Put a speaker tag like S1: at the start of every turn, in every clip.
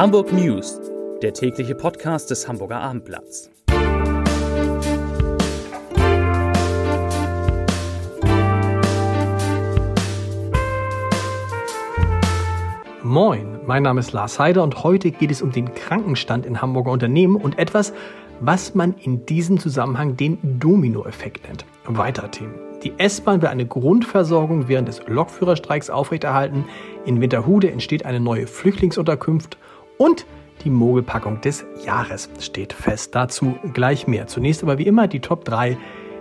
S1: Hamburg News, der tägliche Podcast des Hamburger Abendblatts.
S2: Moin, mein Name ist Lars Heider und heute geht es um den Krankenstand in Hamburger Unternehmen und etwas, was man in diesem Zusammenhang den Dominoeffekt nennt. Weitere Themen. Die S-Bahn will eine Grundversorgung während des Lokführerstreiks aufrechterhalten. In Winterhude entsteht eine neue Flüchtlingsunterkunft und die Mogelpackung des Jahres steht fest. Dazu gleich mehr. Zunächst aber wie immer die Top 3,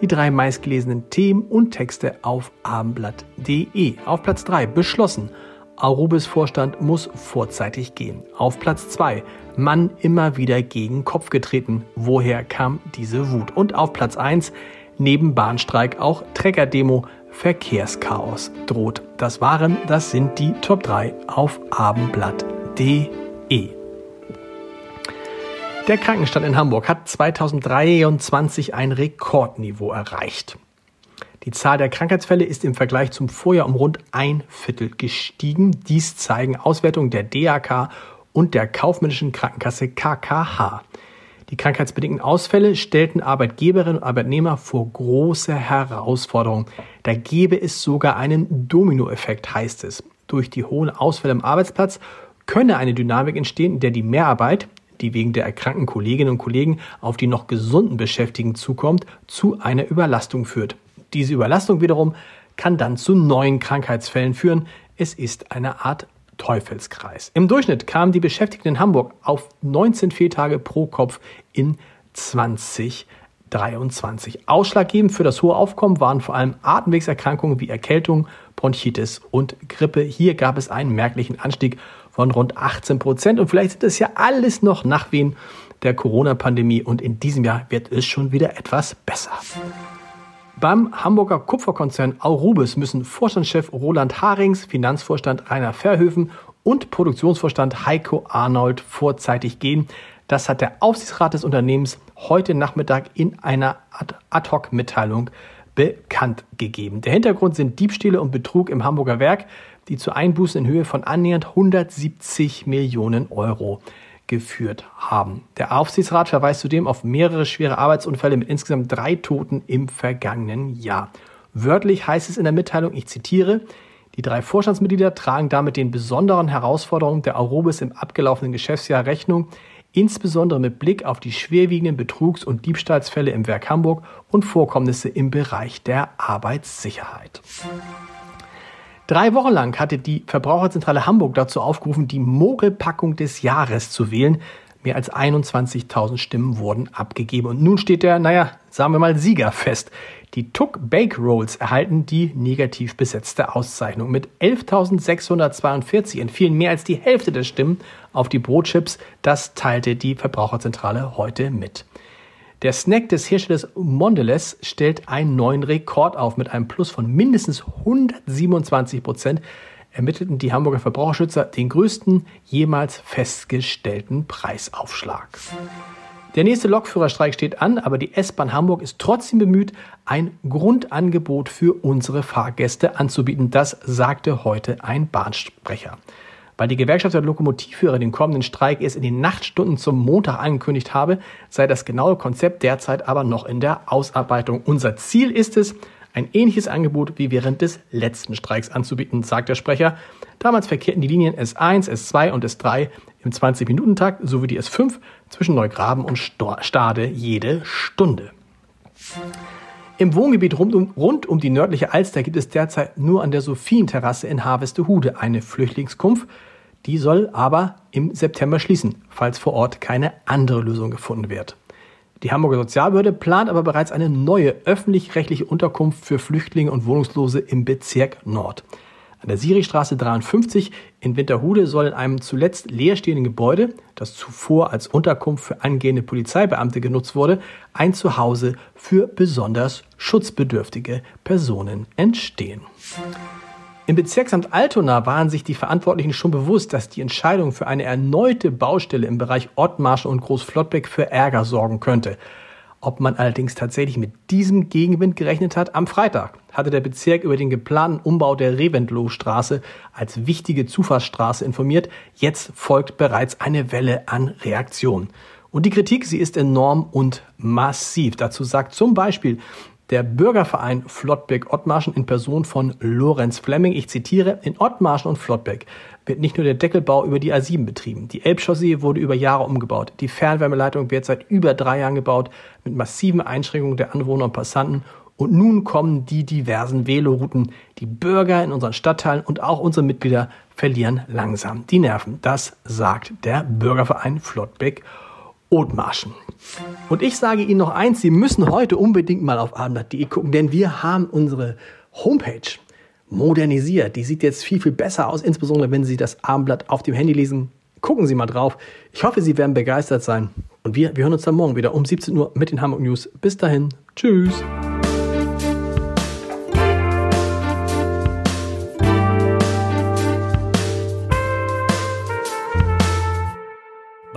S2: die drei meistgelesenen Themen und Texte auf abendblatt.de. Auf Platz 3 beschlossen. Arubis Vorstand muss vorzeitig gehen. Auf Platz 2 Mann immer wieder gegen Kopf getreten. Woher kam diese Wut? Und auf Platz 1 neben Bahnstreik auch Treckerdemo. Verkehrschaos droht. Das waren, das sind die Top 3 auf abendblatt.de. Der Krankenstand in Hamburg hat 2023 ein Rekordniveau erreicht. Die Zahl der Krankheitsfälle ist im Vergleich zum Vorjahr um rund ein Viertel gestiegen. Dies zeigen Auswertungen der DAK und der kaufmännischen Krankenkasse KKH. Die krankheitsbedingten Ausfälle stellten Arbeitgeberinnen und Arbeitnehmer vor große Herausforderungen. Da gäbe es sogar einen Dominoeffekt, heißt es. Durch die hohen Ausfälle im Arbeitsplatz könne eine Dynamik entstehen, in der die Mehrarbeit, die wegen der erkrankten Kolleginnen und Kollegen auf die noch gesunden Beschäftigten zukommt, zu einer Überlastung führt. Diese Überlastung wiederum kann dann zu neuen Krankheitsfällen führen. Es ist eine Art Teufelskreis. Im Durchschnitt kamen die Beschäftigten in Hamburg auf 19 Fehltage pro Kopf in 2023. Ausschlaggebend für das hohe Aufkommen waren vor allem Atemwegserkrankungen wie Erkältung, Bronchitis und Grippe. Hier gab es einen merklichen Anstieg von rund 18 Prozent. Und vielleicht sind es ja alles noch Nachwehen der Corona-Pandemie. Und in diesem Jahr wird es schon wieder etwas besser. Beim Hamburger Kupferkonzern Aurubis müssen Vorstandschef Roland Harings, Finanzvorstand Rainer Verhöfen und Produktionsvorstand Heiko Arnold vorzeitig gehen. Das hat der Aufsichtsrat des Unternehmens heute Nachmittag in einer Ad-Hoc-Mitteilung bekannt gegeben. Der Hintergrund sind Diebstähle und Betrug im Hamburger Werk, die zu Einbußen in Höhe von annähernd 170 Millionen Euro geführt haben. Der Aufsichtsrat verweist zudem auf mehrere schwere Arbeitsunfälle mit insgesamt drei Toten im vergangenen Jahr. Wörtlich heißt es in der Mitteilung, ich zitiere, die drei Vorstandsmitglieder tragen damit den besonderen Herausforderungen der Aurobis im abgelaufenen Geschäftsjahr Rechnung, insbesondere mit Blick auf die schwerwiegenden Betrugs- und Diebstahlsfälle im Werk Hamburg und Vorkommnisse im Bereich der Arbeitssicherheit. Drei Wochen lang hatte die Verbraucherzentrale Hamburg dazu aufgerufen, die Mogelpackung des Jahres zu wählen. Mehr als 21.000 Stimmen wurden abgegeben. Und nun steht der, naja, sagen wir mal, Sieger fest. Die Tuck Bake Rolls erhalten die negativ besetzte Auszeichnung. Mit 11.642 entfielen mehr als die Hälfte der Stimmen auf die Brotchips. Das teilte die Verbraucherzentrale heute mit. Der Snack des Herstellers Mondelez stellt einen neuen Rekord auf. Mit einem Plus von mindestens 127 Prozent ermittelten die Hamburger Verbraucherschützer den größten jemals festgestellten Preisaufschlag. Der nächste Lokführerstreik steht an, aber die S-Bahn Hamburg ist trotzdem bemüht, ein Grundangebot für unsere Fahrgäste anzubieten. Das sagte heute ein Bahnsprecher. Weil die Gewerkschaft der Lokomotivführer den kommenden Streik erst in den Nachtstunden zum Montag angekündigt habe, sei das genaue Konzept derzeit aber noch in der Ausarbeitung. Unser Ziel ist es, ein ähnliches Angebot wie während des letzten Streiks anzubieten, sagt der Sprecher. Damals verkehrten die Linien S1, S2 und S3 im 20-Minuten-Takt sowie die S5 zwischen Neugraben und Stade jede Stunde. Im Wohngebiet rund um, rund um die nördliche Alster gibt es derzeit nur an der Sophienterrasse in Harvestehude eine Flüchtlingskunft. Die soll aber im September schließen, falls vor Ort keine andere Lösung gefunden wird. Die Hamburger Sozialbehörde plant aber bereits eine neue öffentlich-rechtliche Unterkunft für Flüchtlinge und Wohnungslose im Bezirk Nord. An der Siristraße 53 in Winterhude soll in einem zuletzt leerstehenden Gebäude, das zuvor als Unterkunft für angehende Polizeibeamte genutzt wurde, ein Zuhause für besonders schutzbedürftige Personen entstehen. Im Bezirksamt Altona waren sich die Verantwortlichen schon bewusst, dass die Entscheidung für eine erneute Baustelle im Bereich Ottmarsch und Großflottbeck für Ärger sorgen könnte. Ob man allerdings tatsächlich mit diesem Gegenwind gerechnet hat, am Freitag hatte der Bezirk über den geplanten Umbau der Reventlow-Straße als wichtige Zufahrtsstraße informiert. Jetzt folgt bereits eine Welle an Reaktionen. Und die Kritik, sie ist enorm und massiv. Dazu sagt zum Beispiel der Bürgerverein Flottbeck-Ottmarschen in Person von Lorenz Flemming, ich zitiere, in Ottmarschen und Flottbeck wird nicht nur der Deckelbau über die A7 betrieben. Die Elbchaussee wurde über Jahre umgebaut. Die Fernwärmeleitung wird seit über drei Jahren gebaut, mit massiven Einschränkungen der Anwohner und Passanten. Und nun kommen die diversen Velorouten. Die Bürger in unseren Stadtteilen und auch unsere Mitglieder verlieren langsam die Nerven. Das sagt der Bürgerverein Flottbeck Othmarschen. Und ich sage Ihnen noch eins, Sie müssen heute unbedingt mal auf abendblatt.de gucken, denn wir haben unsere Homepage modernisiert. Die sieht jetzt viel, viel besser aus, insbesondere wenn Sie das Abendblatt auf dem Handy lesen. Gucken Sie mal drauf. Ich hoffe, Sie werden begeistert sein. Und wir, wir hören uns dann morgen wieder um 17 Uhr mit den Hamburg News. Bis dahin. Tschüss.